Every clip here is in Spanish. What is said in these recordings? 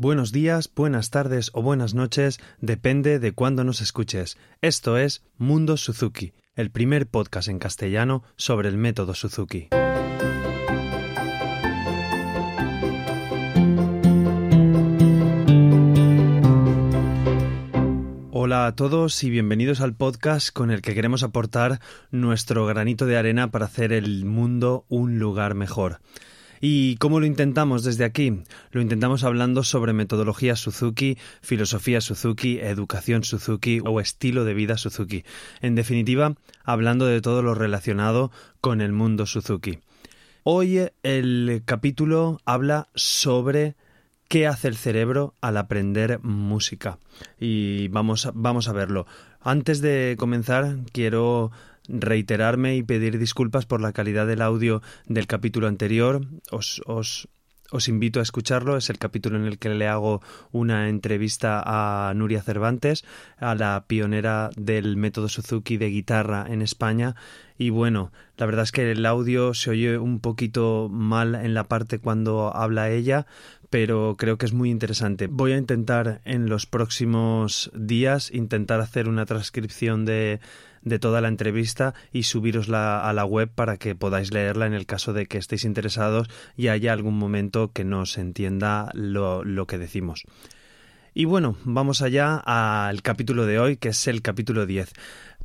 Buenos días, buenas tardes o buenas noches, depende de cuándo nos escuches. Esto es Mundo Suzuki, el primer podcast en castellano sobre el método Suzuki. Hola a todos y bienvenidos al podcast con el que queremos aportar nuestro granito de arena para hacer el mundo un lugar mejor. ¿Y cómo lo intentamos desde aquí? Lo intentamos hablando sobre metodología Suzuki, filosofía Suzuki, educación Suzuki o estilo de vida Suzuki. En definitiva, hablando de todo lo relacionado con el mundo Suzuki. Hoy el capítulo habla sobre qué hace el cerebro al aprender música. Y vamos, vamos a verlo. Antes de comenzar, quiero reiterarme y pedir disculpas por la calidad del audio del capítulo anterior. Os, os, os invito a escucharlo. Es el capítulo en el que le hago una entrevista a Nuria Cervantes, a la pionera del método Suzuki de guitarra en España. Y bueno, la verdad es que el audio se oye un poquito mal en la parte cuando habla ella, pero creo que es muy interesante. Voy a intentar en los próximos días intentar hacer una transcripción de, de toda la entrevista y subirosla a la web para que podáis leerla en el caso de que estéis interesados y haya algún momento que no se entienda lo, lo que decimos. Y bueno, vamos allá al capítulo de hoy, que es el capítulo 10.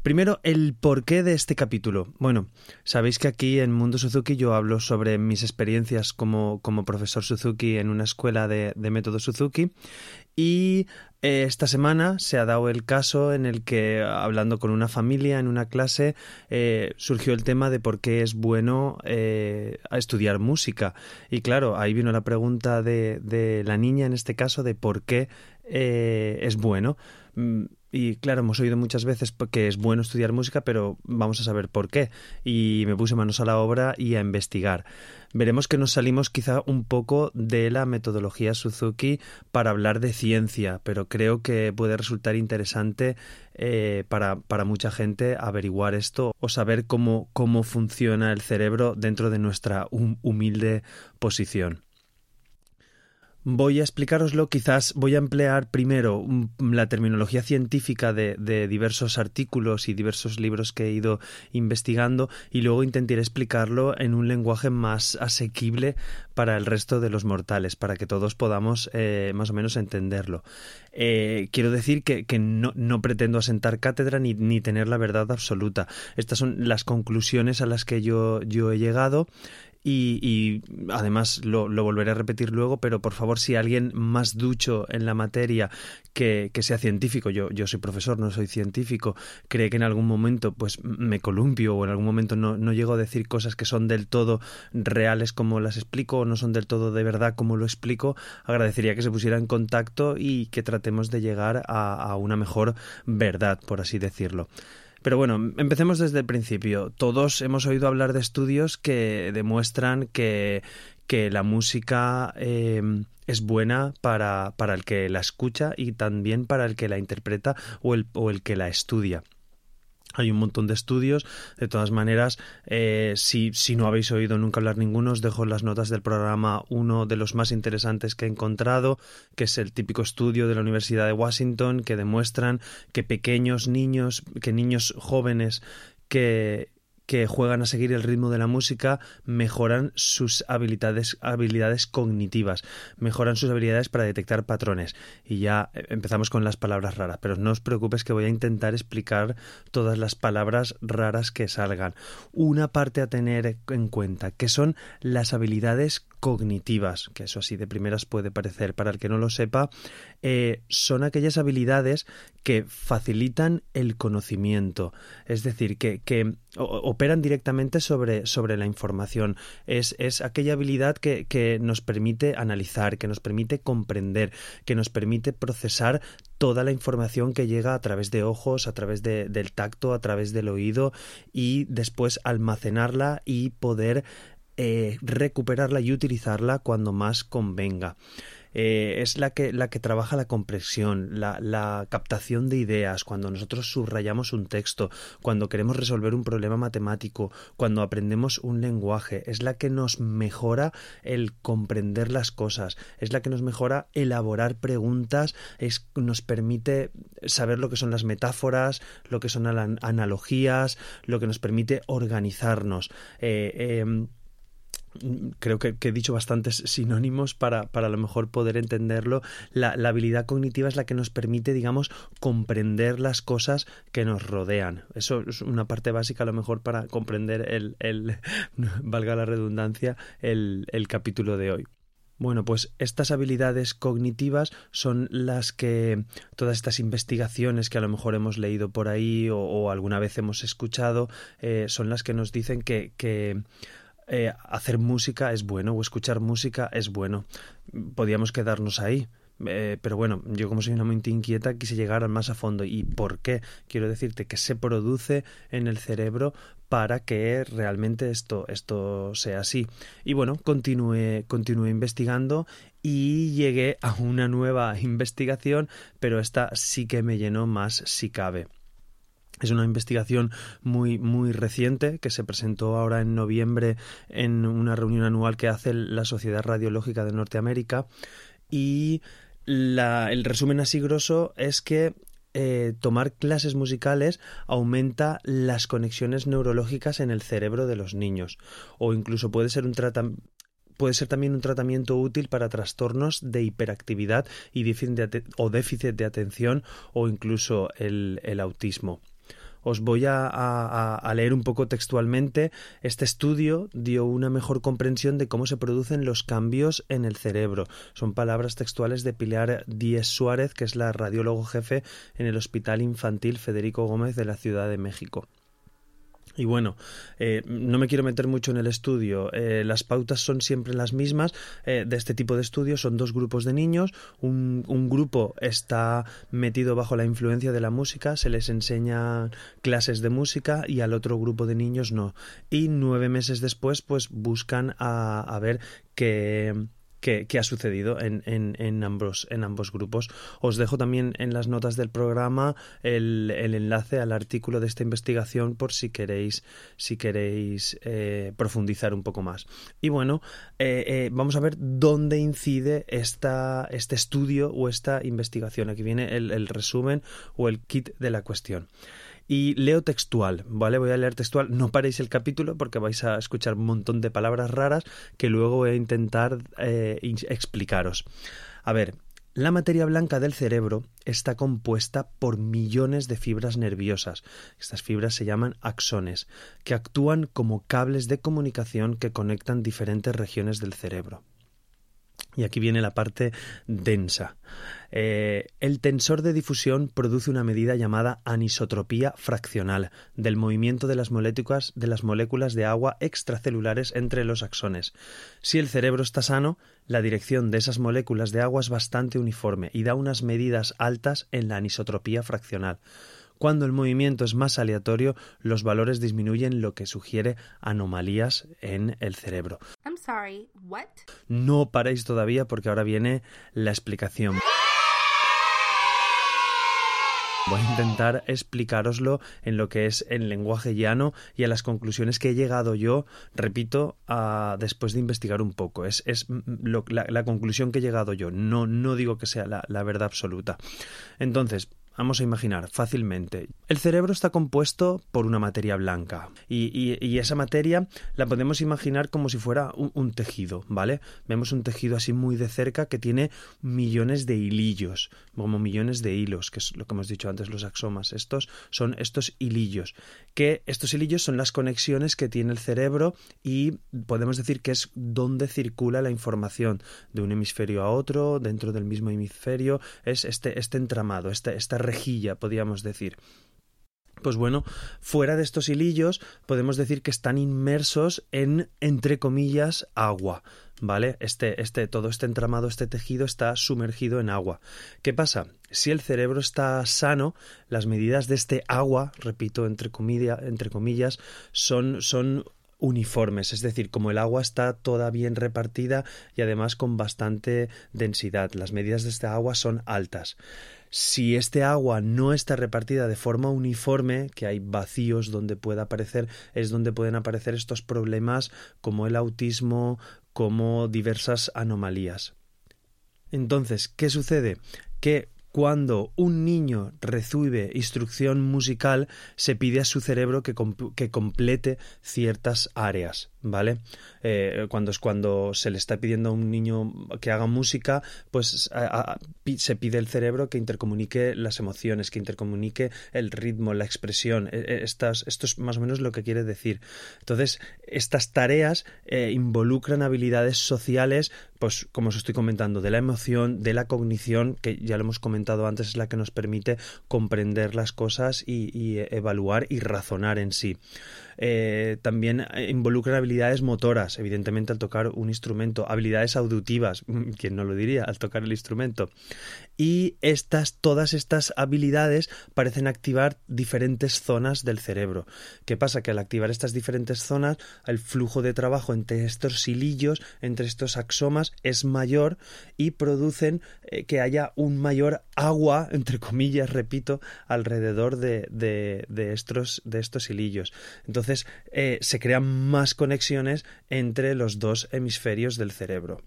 Primero, el porqué de este capítulo. Bueno, sabéis que aquí en Mundo Suzuki yo hablo sobre mis experiencias como, como profesor Suzuki en una escuela de, de método Suzuki y eh, esta semana se ha dado el caso en el que, hablando con una familia en una clase, eh, surgió el tema de por qué es bueno eh, estudiar música. Y claro, ahí vino la pregunta de, de la niña, en este caso, de por qué es bueno. Y claro, hemos oído muchas veces que es bueno estudiar música, pero vamos a saber por qué. Y me puse manos a la obra y a investigar. Veremos que nos salimos quizá un poco de la metodología Suzuki para hablar de ciencia, pero creo que puede resultar interesante eh, para, para, mucha gente averiguar esto o saber cómo, cómo funciona el cerebro dentro de nuestra humilde posición. Voy a explicaroslo, quizás voy a emplear primero la terminología científica de, diversos artículos y diversos libros que he ido investigando y luego intentaré explicarlo en un lenguaje más asequible para el resto de los mortales, para que todos podamos eh, más o menos entenderlo. Eh, quiero decir que, no, pretendo asentar cátedra ni, tener la verdad absoluta. Estas son las conclusiones a las que yo he llegado y, y además lo, volveré a repetir luego, pero por favor, si alguien más ducho en la materia que, que, sea científico, yo, soy profesor, no soy científico, cree que en algún momento pues me columpio o en algún momento no, llego a decir cosas que son del todo reales como las explico o no son del todo de verdad como lo explico, agradecería que se pusiera en contacto y que tratemos de llegar a una mejor verdad, por así decirlo. Pero bueno, empecemos desde el principio. Todos hemos oído hablar de estudios que demuestran que, que la música eh, es buena para, para el que la escucha y también para el que la interpreta o el, o el que la estudia. Hay un montón de estudios. De todas maneras, eh, si, si, no habéis oído nunca hablar ninguno, os dejo en las notas del programa uno de los más interesantes que he encontrado, que es el típico estudio de la Universidad de Washington, que demuestran que pequeños niños, que niños jóvenes que que juegan a seguir el ritmo de la música mejoran sus habilidades, habilidades cognitivas, mejoran sus habilidades para detectar patrones. Y ya eh, empezamos con las palabras raras, pero no os preocupes que voy a intentar explicar todas las palabras raras que salgan. Una parte a tener en cuenta, que son las habilidades cognitivas, que eso así de primeras puede parecer. Para el que no lo sepa, eh, son aquellas habilidades que facilitan el conocimiento, es decir, que, que operan directamente sobre, sobre la información. Es, es aquella habilidad que, que, nos permite analizar, que nos permite comprender, que nos permite procesar toda la información que llega a través de ojos, a través de, del tacto, a través del oído y después almacenarla y poder eh, recuperarla y utilizarla cuando más convenga. Eh, es la que, la que trabaja la comprensión, la, la captación de ideas, cuando nosotros subrayamos un texto, cuando queremos resolver un problema matemático, cuando aprendemos un lenguaje, es la que nos mejora el comprender las cosas, es la que nos mejora elaborar preguntas, es, nos permite saber lo que son las metáforas, lo que son analogías, lo que nos permite organizarnos. Eh, em, creo que, he dicho bastantes sinónimos para, para a lo mejor poder entenderlo. La, habilidad cognitiva es la que nos permite, digamos, comprender las cosas que nos rodean. Eso es una parte básica a lo mejor para comprender el, el valga la redundancia, el, el capítulo de hoy. Bueno, pues estas habilidades cognitivas son las que todas estas investigaciones que a lo mejor hemos leído por ahí o, alguna vez hemos escuchado eh, son las que nos dicen que eh, hacer música es bueno o escuchar música es bueno. Podíamos quedarnos ahí. Eh, pero bueno, yo como soy una mente inquieta quise llegar más a fondo. ¿Y por qué? Quiero decirte que se produce en el cerebro para que realmente esto, esto sea así. Y bueno, continué, continué investigando y llegué a una nueva investigación, pero esta sí que me llenó más si cabe. Es una investigación muy, muy reciente que se presentó ahora en noviembre en una reunión anual que hace la Sociedad Radiológica de Norteamérica y el resumen así grosso es que eh, tomar clases musicales aumenta las conexiones neurológicas en el cerebro de los niños o incluso puede ser un puede ser también un tratamiento útil para trastornos de hiperactividad y o déficit de atención o incluso el autismo. Os voy a, leer un poco textualmente. Este estudio dio una mejor comprensión de cómo se producen los cambios en el cerebro. Son palabras textuales de Pilar Díez Suárez, que es la radiólogo jefe en el Hospital Infantil Federico Gómez de la Ciudad de México. Y bueno, eh, no me quiero meter mucho en el estudio. Eh, las pautas son siempre las mismas eh, de este tipo de estudios. Son dos grupos de niños. Un, un, grupo está metido bajo la influencia de la música, se les enseña clases de música y al otro grupo de niños no. Y nueve meses después, pues buscan a, a ver qué que, ha sucedido en, en, ambos, en ambos grupos. Os dejo también en las notas del programa el, enlace al artículo de esta investigación por si queréis, si queréis eh, profundizar un poco más. Y bueno, eh, eh, vamos a ver dónde incide esta, este estudio o esta investigación. Aquí viene el resumen o el kit de la cuestión. Y leo textual, ¿vale? Voy a leer textual. No paréis el capítulo porque vais a escuchar un montón de palabras raras que luego voy a intentar eh, explicaros. A ver, la materia blanca del cerebro está compuesta por millones de fibras nerviosas. Estas fibras se llaman axones, que actúan como cables de comunicación que conectan diferentes regiones del cerebro. Y aquí viene la parte densa. Eh, el tensor de difusión produce una medida llamada anisotropía fraccional del movimiento de las, moléculas, de las moléculas de agua extracelulares entre los axones. Si el cerebro está sano, la dirección de esas moléculas de agua es bastante uniforme y da unas medidas altas en la anisotropía fraccional. Cuando el movimiento es más aleatorio, los valores disminuyen, lo que sugiere anomalías en el cerebro. No paréis todavía porque ahora viene la explicación. Voy a intentar explicároslo en lo que es el lenguaje llano y a las conclusiones que he llegado yo, repito, después de investigar un poco. Es, es la, conclusión que he llegado yo. No, no digo que sea la, la verdad absoluta. Entonces, Vamos a imaginar fácilmente. El cerebro está compuesto por una materia blanca y, esa materia la podemos imaginar como si fuera un, tejido, ¿vale? Vemos un tejido así muy de cerca que tiene millones de hilillos, como millones de hilos, que es lo que hemos dicho antes, los axomas. Estos son estos hilillos, que estos hilillos son las conexiones que tiene el cerebro y podemos decir que es donde circula la información de un hemisferio a otro, dentro del mismo hemisferio, es este, este entramado, esta, esta rejilla, podríamos decir. Pues bueno, fuera de estos hilillos podemos decir que están inmersos en, entre comillas, agua. ¿Vale? Este, este, todo este entramado, este tejido está sumergido en agua. ¿Qué pasa? Si el cerebro está sano, las medidas de este agua, repito, entre, entre comillas, son, son uniformes, es decir, como el agua está toda bien repartida y además con bastante densidad. Las medidas de esta agua son altas. Si este agua no está repartida de forma uniforme, que hay vacíos donde pueda aparecer, es donde pueden aparecer estos problemas como el autismo, como diversas anomalías. Entonces, ¿qué sucede? Que cuando un niño recibe instrucción musical, se pide a su cerebro que, complete ciertas áreas, ¿vale? Eh, cuando es cuando se le está pidiendo a un niño que haga música, pues se pide el cerebro que intercomunique las emociones, que intercomunique el ritmo, la expresión. E, e, esto es más o menos lo que quiere decir. Entonces, estas tareas eh, involucran habilidades sociales, pues como os estoy comentando, de la emoción, de la cognición, que ya lo hemos comentado antes, es la que nos permite comprender las cosas y evaluar y razonar en sí. Eh, también involucran habilidades motoras, evidentemente al tocar un instrumento, habilidades auditivas, quien no lo diría, al tocar el instrumento. Y estas, todas estas habilidades parecen activar diferentes zonas del cerebro. ¿Qué pasa? Que al activar estas diferentes zonas, el flujo de trabajo entre estos hilillos, entre estos axomas, es mayor y producen eh, que haya un mayor agua, entre comillas, repito, alrededor de, de, estos, de estos hilillos. Entonces, entonces eh, se crean más conexiones entre los dos hemisferios del cerebro.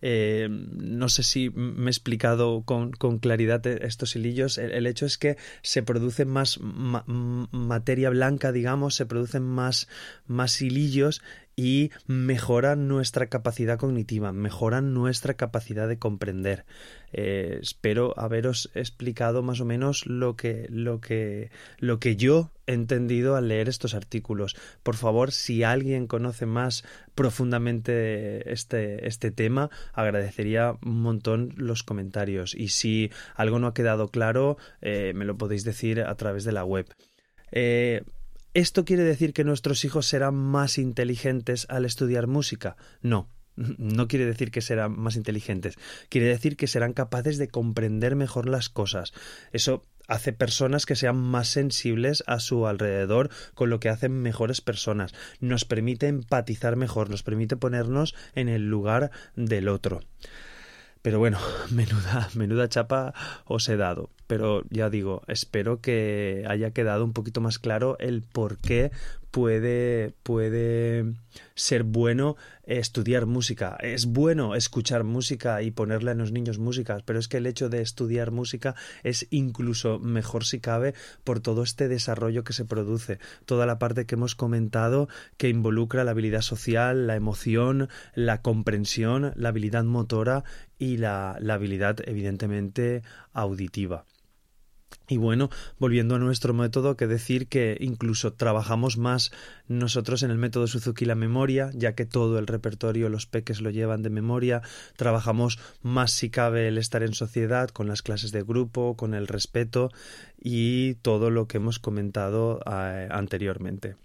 Eh, no sé si me he explicado con, claridad estos hilillos. El, hecho es que se produce más materia blanca, digamos, se producen más, más hilillos y mejoran nuestra capacidad cognitiva, mejoran nuestra capacidad de comprender. Eh, espero haberos explicado más o menos lo que, lo que, lo que yo he entendido al leer estos artículos. Por favor, si alguien conoce más profundamente este, este tema, agradecería un montón los comentarios. Y si algo no ha quedado claro, eh, me lo podéis decir a través de la web. Eh, ¿Esto quiere decir que nuestros hijos serán más inteligentes al estudiar música? No, no quiere decir que serán más inteligentes, quiere decir que serán capaces de comprender mejor las cosas. Eso hace personas que sean más sensibles a su alrededor, con lo que hacen mejores personas. Nos permite empatizar mejor, nos permite ponernos en el lugar del otro. Pero bueno, menuda, menuda chapa os he dado. Pero ya digo, espero que haya quedado un poquito más claro el por qué puede, puede ser bueno estudiar música. Es bueno escuchar música y ponerle a los niños música, pero es que el hecho de estudiar música es incluso mejor si cabe por todo este desarrollo que se produce, toda la parte que hemos comentado que involucra la habilidad social, la emoción, la comprensión, la habilidad motora y la, la habilidad evidentemente auditiva. Y bueno, volviendo a nuestro método, que decir que incluso trabajamos más nosotros en el método Suzuki la memoria, ya que todo el repertorio los peques lo llevan de memoria, trabajamos más si cabe el estar en sociedad, con las clases de grupo, con el respeto y todo lo que hemos comentado eh, anteriormente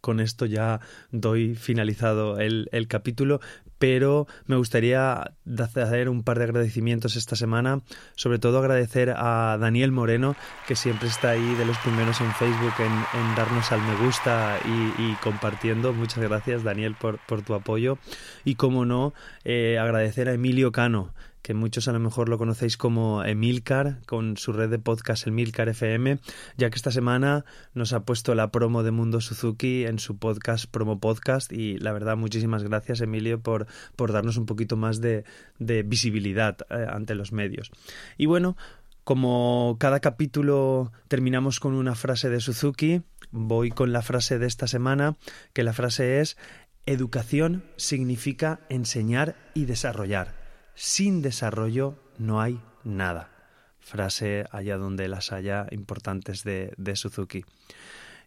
con esto ya doy finalizado el, el, capítulo, pero me gustaría hacer un par de agradecimientos esta semana, sobre todo agradecer a Daniel Moreno, que siempre está ahí de los primeros en Facebook en, darnos al me gusta y, compartiendo. Muchas gracias Daniel por, por, tu apoyo. Y como no, eh, agradecer a Emilio Cano, que muchos a lo mejor lo conocéis como Emilcar, con su red de podcast Emilcar FM, ya que esta semana nos ha puesto la promo de Mundo Suzuki en su podcast Promo Podcast y la verdad muchísimas gracias Emilio por, por darnos un poquito más de, de visibilidad eh, ante los medios. Y bueno, como cada capítulo terminamos con una frase de Suzuki, voy con la frase de esta semana, que la frase es Educación significa enseñar y desarrollar sin desarrollo no hay nada. Frase allá donde las haya importantes de, Suzuki.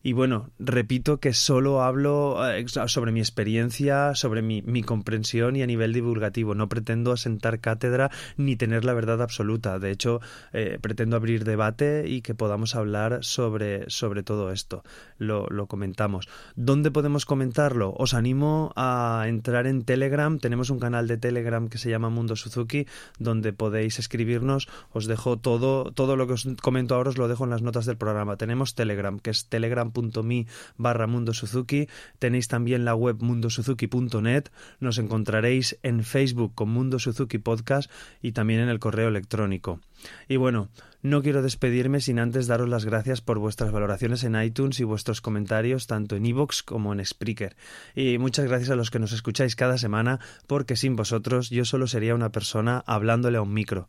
Y bueno, repito que solo hablo eh, sobre mi experiencia, sobre mi, mi, comprensión y a nivel divulgativo. No pretendo asentar cátedra ni tener la verdad absoluta. De hecho, eh, pretendo abrir debate y que podamos hablar sobre, sobre todo esto. Lo, lo comentamos. ¿Dónde podemos comentarlo? Os animo a entrar en Telegram. Tenemos un canal de Telegram que se llama Mundo Suzuki, donde podéis escribirnos. Os dejo todo, todo lo que os comento ahora, os lo dejo en las notas del programa. Tenemos Telegram, que es telegram patreon.me barra Mundo Suzuki. Tenéis también la web mundosuzuki.net. Nos encontraréis en Facebook con Mundo Suzuki Podcast y también en el correo electrónico. Y bueno, no quiero despedirme sin antes daros las gracias por vuestras valoraciones en iTunes y vuestros comentarios tanto en iVoox como en Spreaker. Y muchas gracias a los que nos escucháis cada semana, porque sin vosotros yo solo sería una persona hablándole a un micro.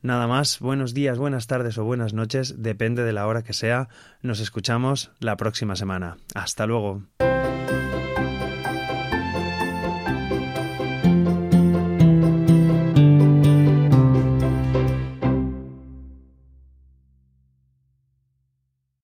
Nada más, buenos días, buenas tardes o buenas noches, depende de la hora que sea. Nos escuchamos la próxima semana. Hasta luego.